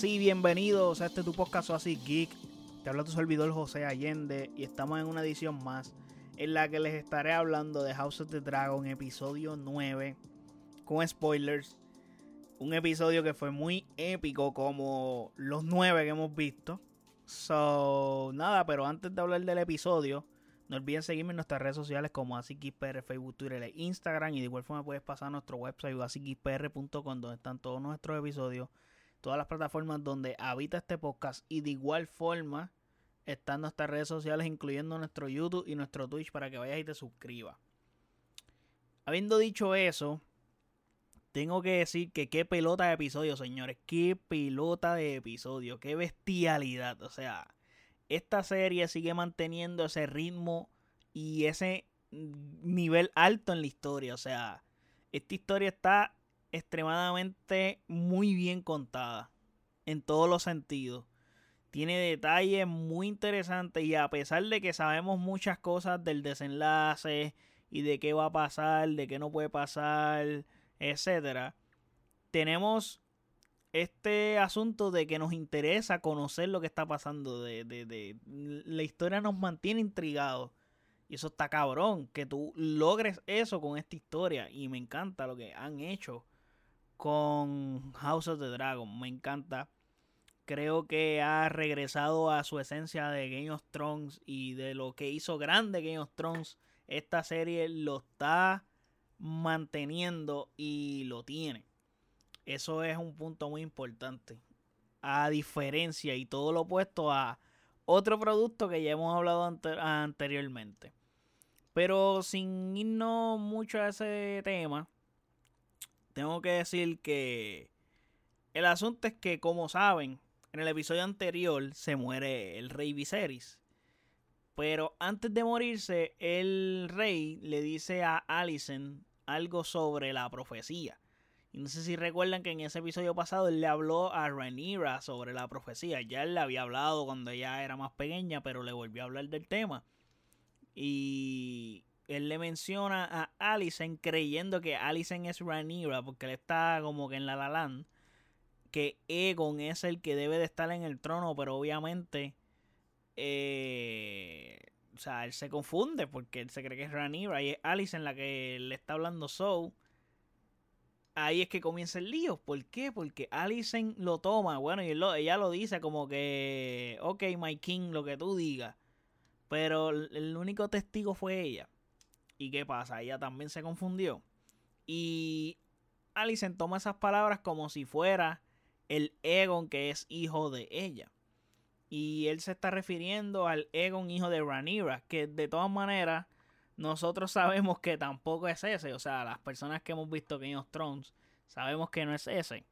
y bienvenidos a este tu podcast así geek. Te habla tu servidor José Allende y estamos en una edición más en la que les estaré hablando de House of the Dragon episodio 9 con spoilers. Un episodio que fue muy épico como los 9 que hemos visto. So, nada, pero antes de hablar del episodio, no olviden seguirme en nuestras redes sociales como AsiKisPR, Facebook, Twitter e Instagram. Y de igual forma puedes pasar a nuestro website asikispr.com donde están todos nuestros episodios, todas las plataformas donde habita este podcast. Y de igual forma están nuestras redes sociales, incluyendo nuestro YouTube y nuestro Twitch, para que vayas y te suscribas. Habiendo dicho eso, tengo que decir que qué pelota de episodio, señores. Qué pelota de episodio. Qué bestialidad. O sea, esta serie sigue manteniendo ese ritmo y ese nivel alto en la historia. O sea, esta historia está extremadamente muy bien contada. En todos los sentidos. Tiene detalles muy interesantes y a pesar de que sabemos muchas cosas del desenlace y de qué va a pasar, de qué no puede pasar etcétera, tenemos este asunto de que nos interesa conocer lo que está pasando. De, de, la historia nos mantiene intrigados. Y eso está cabrón. Que tú logres eso con esta historia. Y me encanta lo que han hecho con House of the Dragon. Me encanta. Creo que ha regresado a su esencia de Game of Thrones. Y de lo que hizo grande Game of Thrones. Esta serie lo está manteniendo y lo tiene. Eso es un punto muy importante. A diferencia y todo lo opuesto a otro producto que ya hemos hablado anteriormente. Pero sin irnos mucho a ese tema, tengo que decir que el asunto es que, como saben, en el episodio anterior se muere el rey Viserys. Pero antes de morirse, el rey le dice a Alicent algo sobre la profecía. Y no sé si recuerdan que en ese episodio pasado él le habló a Rhaenyra sobre la profecía. Ya él le había hablado cuando ella era más pequeña, pero le volvió a hablar del tema. Y él le menciona a Alicent creyendo que Alicent es Rhaenyra porque él está como que en la La Que Egon es el que debe de estar en el trono, pero obviamente eh, o sea, él se confunde porque él se cree que es Rhaenyra y es en la que le está hablando So. Ahí es que comienza el lío. ¿Por qué? Porque Alicent lo toma. Bueno, y ella lo dice como que, ok, my king, lo que tú digas. Pero el único testigo fue ella. ¿Y qué pasa? Ella también se confundió. Y Alicent toma esas palabras como si fuera el Egon que es hijo de ella. Y él se está refiriendo al Egon, hijo de Rhaenyra, que de todas maneras nosotros sabemos que tampoco es ese. O sea, las personas que hemos visto Game of Thrones sabemos que no es ese.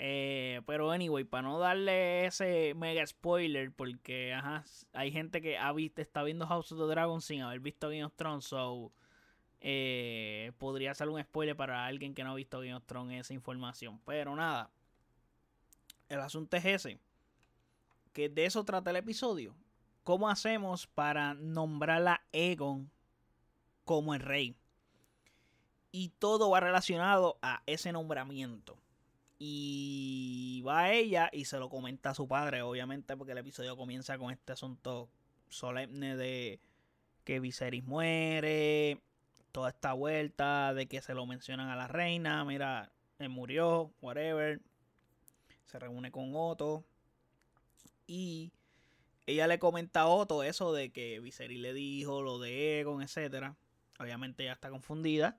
Eh, pero anyway, para no darle ese mega spoiler, porque ajá, hay gente que ha visto, está viendo House of the Dragon sin haber visto Game of Thrones, so eh, podría ser un spoiler para alguien que no ha visto Game of Thrones esa información. Pero nada, el asunto es ese que de eso trata el episodio. ¿Cómo hacemos para nombrar a Egon como el rey? Y todo va relacionado a ese nombramiento. Y va ella y se lo comenta a su padre, obviamente, porque el episodio comienza con este asunto solemne de que Viserys muere, toda esta vuelta de que se lo mencionan a la reina, mira, él murió, whatever. Se reúne con Otto, y ella le comenta a Otto eso de que Viserys le dijo lo de Egon, etcétera. Obviamente ella está confundida,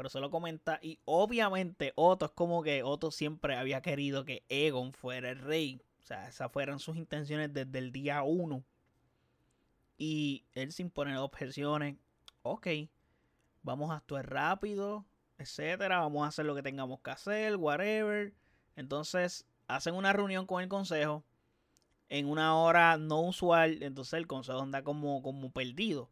pero se lo comenta y obviamente Otto es como que Otto siempre había querido que Egon fuera el rey. O sea, esas fueron sus intenciones desde el día uno. Y él sin poner objeciones, ok, vamos a actuar rápido, etcétera, vamos a hacer lo que tengamos que hacer, whatever. Entonces hacen una reunión con el consejo en una hora no usual, entonces el consejo anda como, como perdido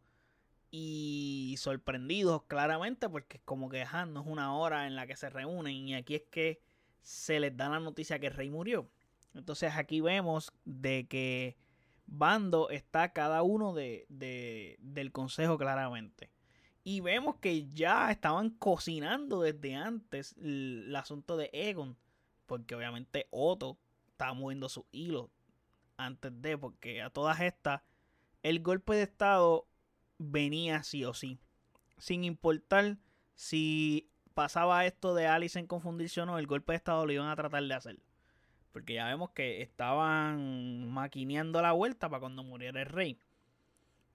y sorprendidos claramente porque como que no es una hora en la que se reúnen y aquí es que se les da la noticia que el rey murió. Entonces aquí vemos de que bando está cada uno de, de, del consejo claramente. Y vemos que ya estaban cocinando desde antes el, el asunto de Egon. Porque obviamente Otto estaba moviendo sus hilos antes de, porque a todas estas, el golpe de Estado venía sí o sí. Sin importar si pasaba esto de en confundirse o no, el golpe de Estado lo iban a tratar de hacer. Porque ya vemos que estaban maquineando la vuelta para cuando muriera el rey.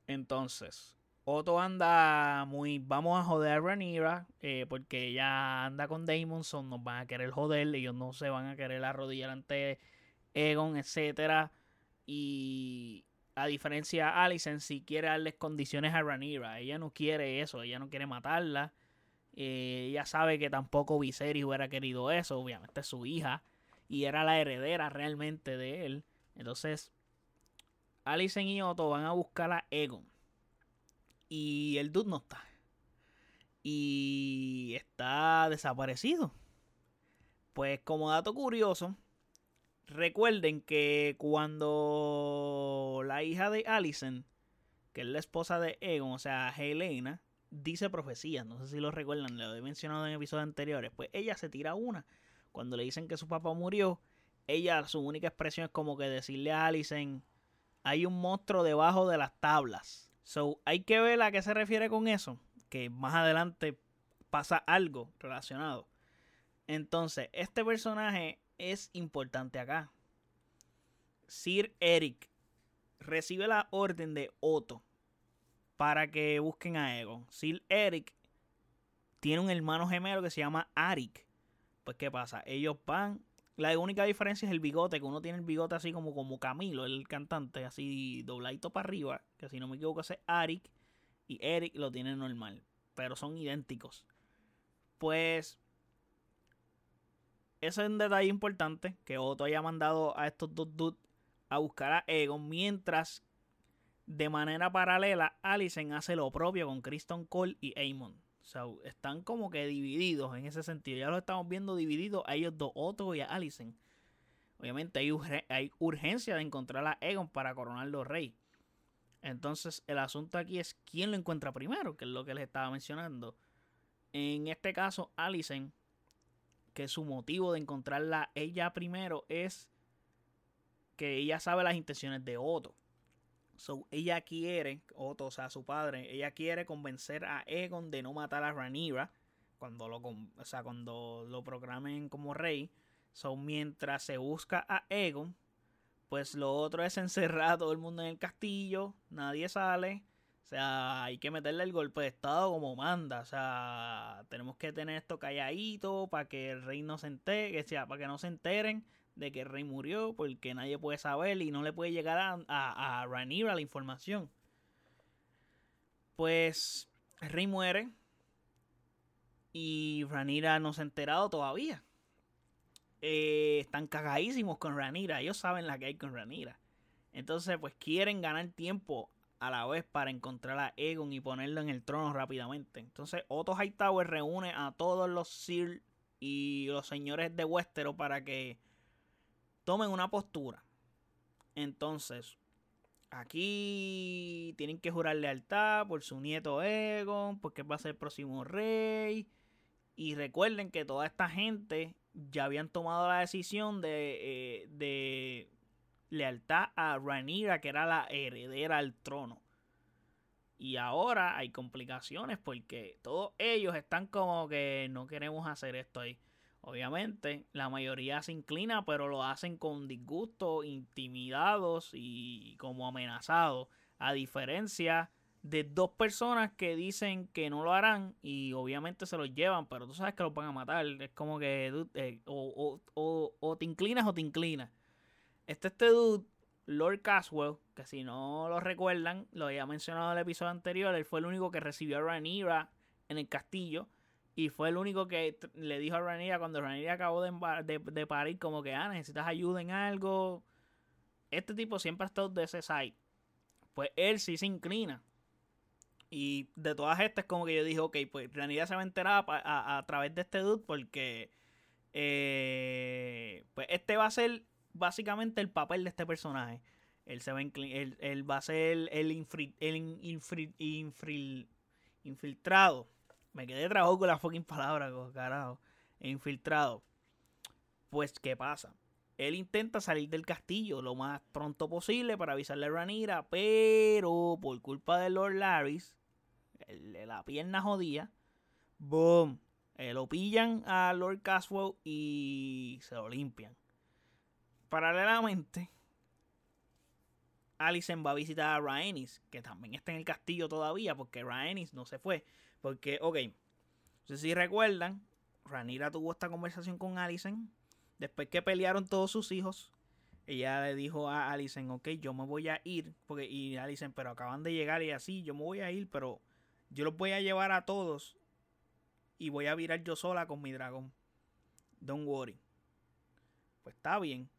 Entonces, Otto anda muy. Vamos a joder a Rhaenyra. Eh, porque ella anda con Damonson. Nos van a querer joder. Ellos no se van a querer arrodillar ante Egon, etc. Y a diferencia de Alicent, si quiere darles condiciones a Rhaenyra. Ella no quiere eso. Ella no quiere matarla. Eh, ella sabe que tampoco Viserys hubiera querido eso. Obviamente es su hija. Y era la heredera realmente de él. Entonces, Alicent y Otto van a buscar a Egon y el dude no está. Y está desaparecido. Pues como dato curioso, recuerden que cuando la hija de Allison, que es la esposa de Egon, o sea, Helena, dice profecías, no sé si lo recuerdan, lo he mencionado en episodios anteriores, pues ella se tira una. Cuando le dicen que su papá murió, ella su única expresión es como que decirle a Allison, hay un monstruo debajo de las tablas. So, hay que ver a qué se refiere con eso, que más adelante pasa algo relacionado. Entonces, este personaje es importante acá. Sir Eric recibe la orden de Otto para que busquen a Egon. Sir Eric tiene un hermano gemelo que se llama Arik. Pues, ¿qué pasa? Ellos van la única diferencia es el bigote, que uno tiene el bigote así como, como Camilo, el cantante, así dobladito para arriba, que si no me equivoco es Arik, y Eric lo tiene normal, pero son idénticos. Pues ese es un detalle importante, que Otto haya mandado a estos dos dudes a buscar a Egon, mientras de manera paralela Alicent hace lo propio con Kristen Cole y Amon. O sea, están como que divididos en ese sentido. Ya lo estamos viendo divididos a ellos dos, Otto y a Allison. Obviamente hay, hay urgencia de encontrar a Egon para coronarlo rey. Entonces el asunto aquí es quién lo encuentra primero, que es lo que les estaba mencionando. En este caso, Allison, que su motivo de encontrarla ella primero es que ella sabe las intenciones de Otto. So, ella quiere, Otto, o sea, su padre, ella quiere convencer a Egon de no matar a Rhaenyra cuando lo, o sea, cuando lo programen como rey. So, mientras se busca a Egon, pues lo otro es encerrar a todo el mundo en el castillo, nadie sale. O sea, hay que meterle el golpe de estado como manda. O sea, tenemos que tener esto calladito para que el rey no se entere, sea, para que no se enteren de que el rey murió porque nadie puede saber y no le puede llegar a, a, a la información. Pues el rey muere y Ranira no se ha enterado todavía. Eh, están cagadísimos con Ranira, ellos saben la que hay con Ranira. Entonces, pues quieren ganar tiempo a la vez para encontrar a Egon y ponerlo en el trono rápidamente. Entonces, Otto Hightower reúne a todos los Sir y los señores de Westeros para que tomen una postura. Entonces, aquí tienen que jurar lealtad por su nieto Egon, porque va a ser el próximo rey. Y recuerden que toda esta gente ya habían tomado la decisión de, eh, de lealtad a Rhaenyra, que era la heredera al trono. Y ahora hay complicaciones porque todos ellos están como que no queremos hacer esto ahí. Obviamente, la mayoría se inclina, pero lo hacen con disgusto, intimidados y como amenazados. A diferencia de dos personas que dicen que no lo harán y obviamente se los llevan, pero tú sabes que los van a matar. Es como que eh, o, o, te inclinas o te inclinas. Este, este dude, Lord Caswell, que si no lo recuerdan, lo había mencionado en el episodio anterior, él fue el único que recibió a Rhaenyra en el castillo y fue el único que le dijo a Rhaenyra cuando Rhaenyra acabó de, de, parir como que, ah, necesitas ayuda en algo. Este tipo siempre ha estado de ese side. Pues él sí se inclina. Y de todas estas como que yo dije, ok, pues Rhaenyra se va a enterar a, través de este dude porque... Eh, pues este va a ser básicamente el papel de este personaje. Él, se va, él, él va a ser el, infiltrado me quedé trabado con la fucking palabra, carajo. Infiltrado. Pues, ¿qué pasa? él intenta salir del castillo lo más pronto posible para avisarle a Ranira, pero por culpa de Lord Laris, la pierna jodía, boom, eh, lo pillan a Lord Caswell y se lo limpian. Paralelamente, Alicent va a visitar a Rhaenys, que también está en el castillo todavía, porque Rhaenys no se fue. Porque, ok, no sé si recuerdan, Ranira tuvo esta conversación con Alicent. Después que pelearon todos sus hijos, ella le dijo a Alicent, ok, yo me voy a ir. Porque, y Alicent, pero acaban de llegar y así, yo me voy a ir, pero yo los voy a llevar a todos y voy a virar yo sola con mi dragón. Don't worry. Pues está bien.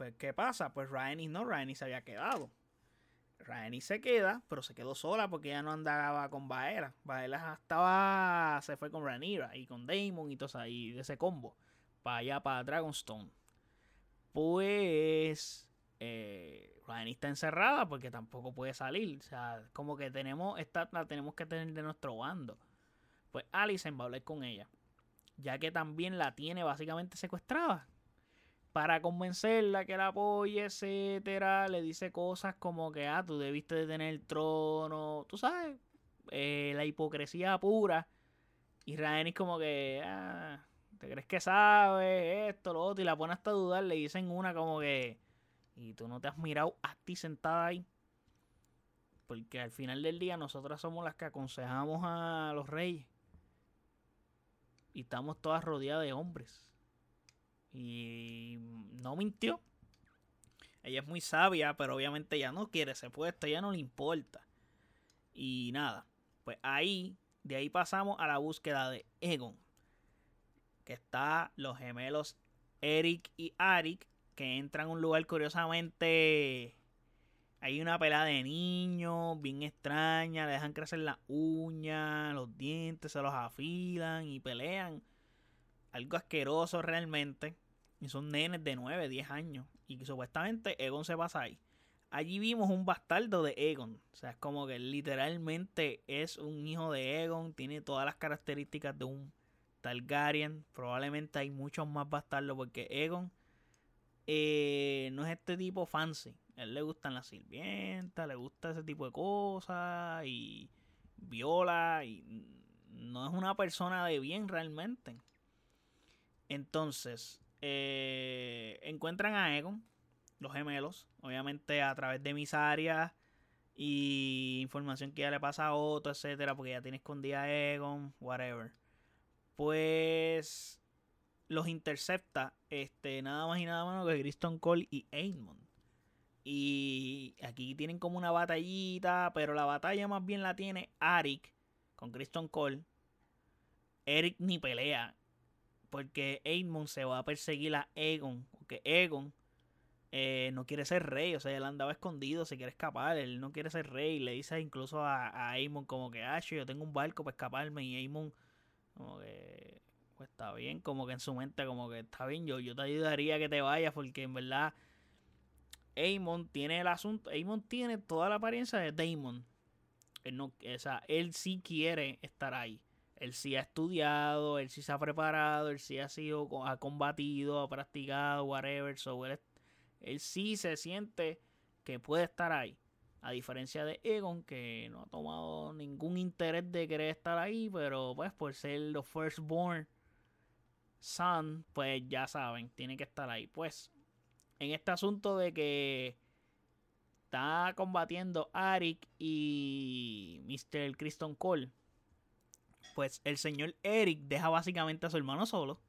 Pues, ¿qué pasa? Pues Rhaenys no, Rhaenys se había quedado. Rhaenys se queda, pero se quedó sola porque ella no andaba con Baela. Baela estaba, se fue con Rhaenyra y con Daemon y todo eso, y ese combo. Para allá, para Dragonstone. Pues eh, está encerrada porque tampoco puede salir. O sea, como que tenemos, esta, la tenemos que tener de nuestro bando. Pues Alicent va a hablar con ella. Ya que también la tiene básicamente secuestrada para convencerla que la apoye, etcétera, le dice cosas como que, ah, tú debiste de tener el trono, tú sabes, eh, la hipocresía pura. Y Rhaenys como que, ah, ¿te crees que sabes esto, lo otro? Y la pone hasta a dudar, le dicen una como que, y tú no te has mirado a ti sentada ahí. Porque al final del día nosotras somos las que aconsejamos a los reyes. Y estamos todas rodeadas de hombres. Y no mintió. Ella es muy sabia, pero obviamente ya no quiere ese puesto, ya no le importa. Y nada, pues ahí, de ahí pasamos a la búsqueda de Egon. Que está los gemelos Eric y Arik, que entran a un lugar curiosamente... Hay una pelada de niños, bien extraña, le dejan crecer las uñas, los dientes, se los afilan y pelean algo asqueroso realmente. Y son nenes de 9, 10 años. Y supuestamente Egon se pasa ahí. Allí vimos un bastardo de Egon. O sea, es como que literalmente es un hijo de Egon. Tiene todas las características de un Targaryen. Probablemente hay muchos más bastardos porque Egon eh, no es este tipo fancy. A él le gustan las sirvientas, le gusta ese tipo de cosas y viola y no es una persona de bien realmente. Entonces, eh, encuentran a Egon, los gemelos, obviamente a través de mis áreas y información que ya le pasa a Otto, etcétera, porque ya tiene escondida a Egon, whatever. Pues los intercepta este, nada más y nada menos que Griston Cole y Aemon. Y aquí tienen como una batallita, pero la batalla más bien la tiene Arik con Kristen Cole. Eric ni pelea porque Aemon se va a perseguir a Egon. Porque Egon eh, no quiere ser rey. O sea, él andaba escondido, se quiere escapar. Él no quiere ser rey. Le dice incluso a, a Aemon como que, ah, yo tengo un barco para escaparme. Y Aemon, como que, pues está bien. Como que en su mente, como que está bien. Yo, yo te ayudaría a que te vayas. Porque en verdad, Aemon tiene el asunto. Aemon tiene toda la apariencia de Daemon. Él no, o sea, él sí quiere estar ahí él sí ha estudiado, él sí se ha preparado, él sí ha sido, ha combatido, ha practicado, whatever. So él, sí se siente que puede estar ahí. A diferencia de Egon, que no ha tomado ningún interés de querer estar ahí, pero pues por ser los firstborn son, pues ya saben, tiene que estar ahí. Pues en este asunto de que está combatiendo Arik y Mr. Kristen Cole pues el señor Eric deja básicamente a su hermano solo.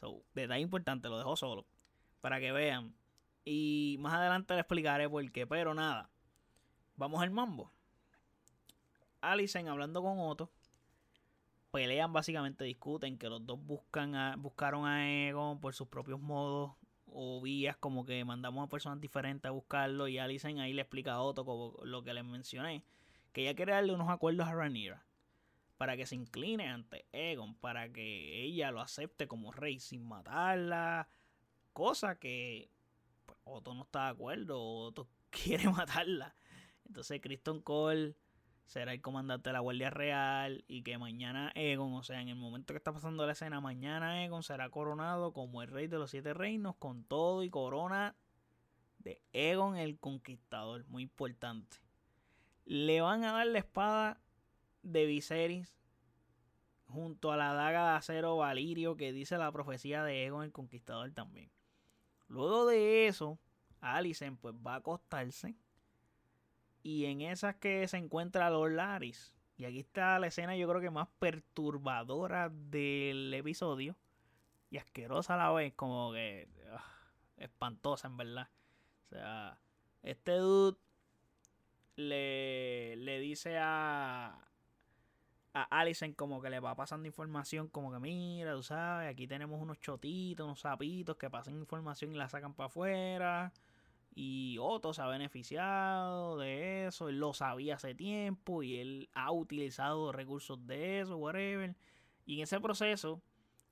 So, detalle importante, lo dejó solo. Para que vean. Y más adelante le explicaré por qué, pero nada. Vamos al mambo. Alicent hablando con Otto. Pelean básicamente, discuten que los dos buscan buscaron a Egon por sus propios modos o vías, como que mandamos a personas diferentes a buscarlo. Y Alicent ahí le explica a Otto como lo que les mencioné. Que ella quiere darle unos acuerdos a Rhaenyra para que se incline ante Egon, para que ella lo acepte como rey sin matarla, cosa que pues, Otto no está de acuerdo, Otto quiere matarla. Entonces Kristen Cole será el comandante de la Guardia Real y que mañana Egon, o sea, en el momento que está pasando la escena, mañana Egon será coronado como el rey de los siete reinos con todo y corona de Egon el Conquistador, muy importante. Le van a dar la espada de Viserys junto a la daga de acero Valirio que dice la profecía de Egon el Conquistador también. Luego de eso, Alicent pues va a acostarse y en esas que se encuentra Lord Laris. Y aquí está la escena yo creo que más perturbadora del episodio. Y asquerosa a la vez, como que ah, espantosa en verdad. O sea, este dude le, le dice a, a Allison como que le va pasando información como que mira, tú sabes, aquí tenemos unos chotitos, unos sapitos que pasan información y la sacan para afuera. Y Otto se ha beneficiado de eso, él lo sabía hace tiempo y él ha utilizado recursos de eso, whatever. Y en ese proceso,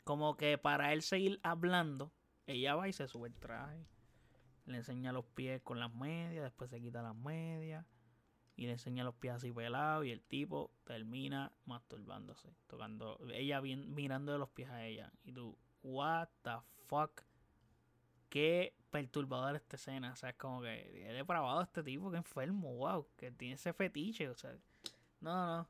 como que para él seguir hablando, ella va y se sube el traje, le enseña los pies con las medias, después se quita las medias y le enseña los pies así pelados y el tipo termina masturbándose, tocando, ella bien, mirando de los pies a ella. Y tú, what the fuck qué perturbadora esta escena. O sea, es como que he depravado este tipo, que enfermo, wow, que tiene ese fetiche. O sea, no, no.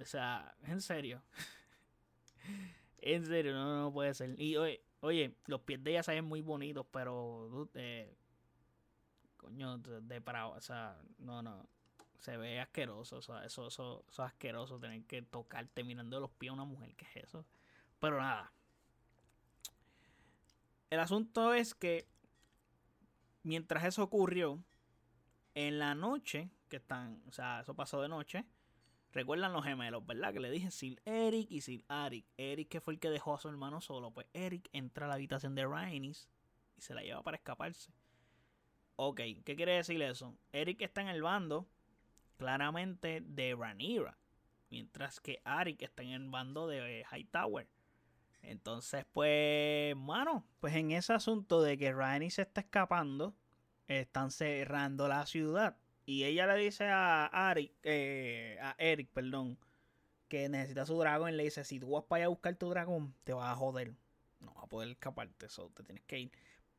O sea, en serio. en serio, no, no puede ser. Y oye, oye, los pies de ella se ven muy bonitos, pero. Eh, coño, depravado. O sea, no, no. Se ve asqueroso. O sea, eso, eso, eso es asqueroso tener que tocarte mirando los pies a una mujer. ¿Qué es eso? Pero nada el asunto es que mientras eso ocurrió, en la noche, que están, o sea, eso pasó de noche, recuerdan los gemelos, ¿verdad? Que le dije Sir Eric y Sir Arik. Eric que fue el que dejó a su hermano solo, pues Eric entra a la habitación de Rhaenys y se la lleva para escaparse. Ok, ¿qué quiere decir eso? Eric está en el bando, claramente, de Rhaenyra, mientras que Arik está en el bando de Hightower. Entonces, pues, mano, pues en ese asunto de que Rani se está escapando, están cerrando la ciudad. Y ella le dice a, Ari, eh, a Eric, perdón, que necesita su dragón. Y le dice, si tú vas para allá a buscar tu dragón, te vas a joder. No vas a poder escaparte, eso te tienes que ir.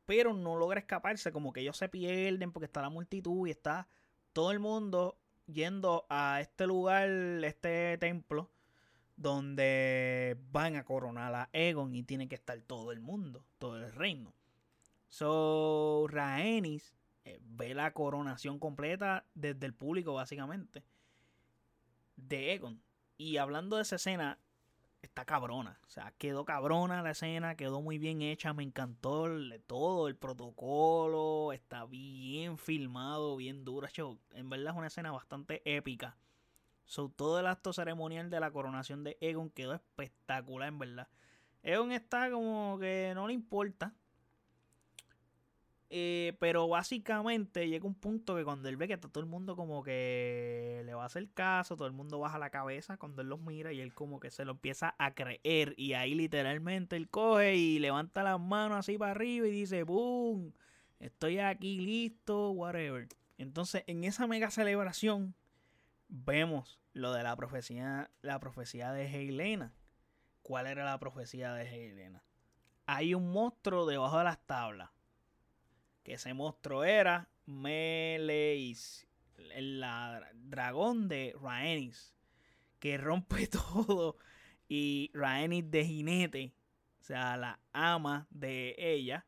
Pero no logra escaparse, como que ellos se pierden porque está la multitud y está todo el mundo yendo a este lugar, este templo donde van a coronar a Egon y tiene que estar todo el mundo, todo el reino. So, Rhaenys eh, ve la coronación completa desde el público, básicamente, de Egon. Y hablando de esa escena, está cabrona. O sea, quedó cabrona la escena, quedó muy bien hecha, me encantó todo, el protocolo, está bien filmado, bien dura. En verdad es una escena bastante épica. So, todo el acto ceremonial de la coronación de Egon quedó espectacular, en verdad. Egon está como que no le importa. Eh, pero básicamente llega un punto que cuando él ve que está todo el mundo como que le va a hacer caso, todo el mundo baja la cabeza cuando él los mira y él como que se lo empieza a creer. Y ahí literalmente él coge y levanta las manos así para arriba y dice, ¡boom! Estoy aquí listo, whatever. Entonces en esa mega celebración vemos lo de la profecía, la profecía de Helena. ¿Cuál era la profecía de Helena? Hay un monstruo debajo de las tablas. Que ese monstruo era Meleis, el dragón de Rhaenys, que rompe todo. Y Rhaenys de jinete, o sea, la ama de ella,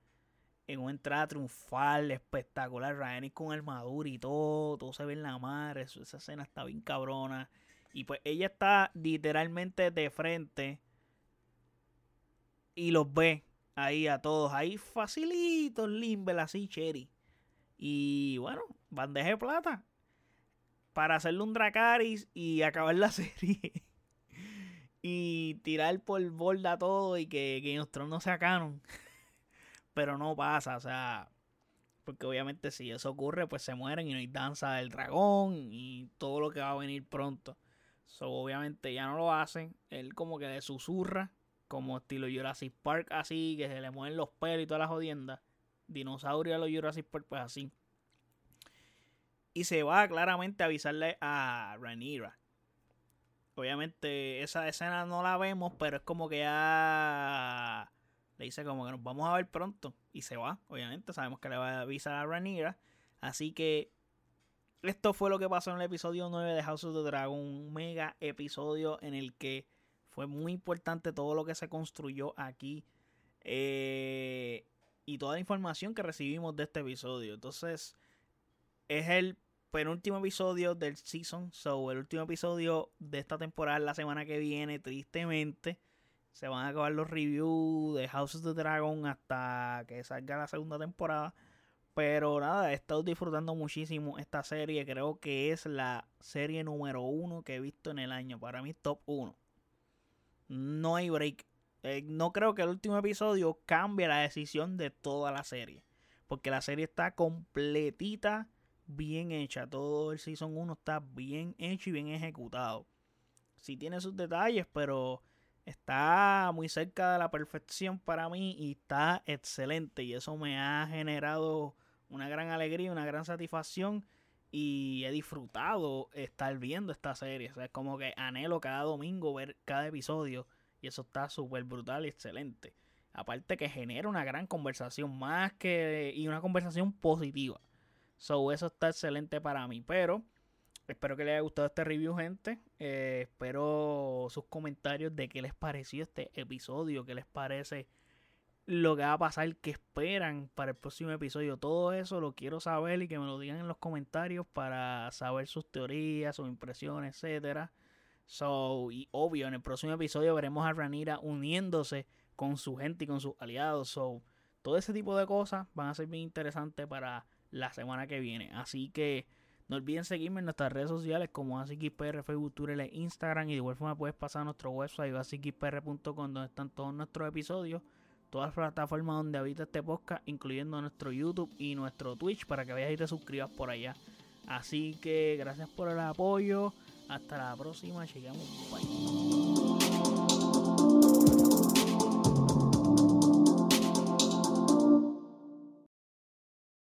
en una entrada triunfal, espectacular. Rhaenys con armadura y todo, todo se ve en la mar. esa escena está bien cabrona. Y pues ella está literalmente de frente y los ve ahí a todos, ahí facilitos, limbel, así, cherry. Y bueno, bandeja de plata para hacerle un Dracaris y acabar la serie. y tirar por borda todo y que, que nuestros no se acanon pero no pasa, o sea, porque obviamente si eso ocurre, pues se mueren y no hay danza del dragón y todo lo que va a venir pronto. So, obviamente ya no lo hacen. Él como que le susurra, como estilo Jurassic Park, así, que se le mueven los pelos y todas las jodiendas. Dinosaurio a los Jurassic Park, pues así. Y se va claramente a avisarle a Rhaenyra. Obviamente esa escena no la vemos, pero es como que ya le dice como que nos vamos a ver pronto. Y se va, obviamente. Sabemos que le va a avisar a Rhaenyra. Así que esto fue lo que pasó en el episodio 9 de House of the Dragon. Un mega episodio en el que fue muy importante todo lo que se construyó aquí. Eh, y toda la información que recibimos de este episodio. Entonces, es el penúltimo episodio del season. So, el último episodio de esta temporada la semana que viene, tristemente. Se van a acabar los reviews de House of the Dragon hasta que salga la segunda temporada. Pero nada, he estado disfrutando muchísimo esta serie. Creo que es la serie número uno que he visto en el año. Para mí, top uno. No hay break. Eh, no creo que el último episodio cambie la decisión de toda la serie. Porque la serie está completita, bien hecha. Todo el Season 1 está bien hecho y bien ejecutado. Sí tiene sus detalles, pero está muy cerca de la perfección para mí y está excelente. Y eso me ha generado una gran alegría, una gran satisfacción. Y he disfrutado estar viendo esta serie. O sea, es como que anhelo cada domingo ver cada episodio y eso está súper brutal y excelente. Aparte que genera una gran conversación más que... Y una conversación positiva. So, eso está excelente para mí. Pero espero que les haya gustado este review, gente. Eh, espero sus comentarios de qué les pareció este episodio. Qué les parece lo que va a pasar. Qué esperan para el próximo episodio. Todo eso lo quiero saber y que me lo digan en los comentarios para saber sus teorías, sus impresiones, etcétera. So, y obvio, en el próximo episodio veremos a Ranira uniéndose con su gente y con sus aliados. So, todo ese tipo de cosas van a ser bien interesantes para la semana que viene. Así que no olviden seguirme en nuestras redes sociales como AsiKPR, Facebook, Twitter e Instagram. Y de igual forma puedes pasar a nuestro website asikpr.com donde están todos nuestros episodios. Todas las plataformas donde habita este podcast, incluyendo nuestro YouTube y nuestro Twitch, para que vayas y te suscribas por allá. Así que gracias por el apoyo. Hasta la próxima, llegamos. Bye.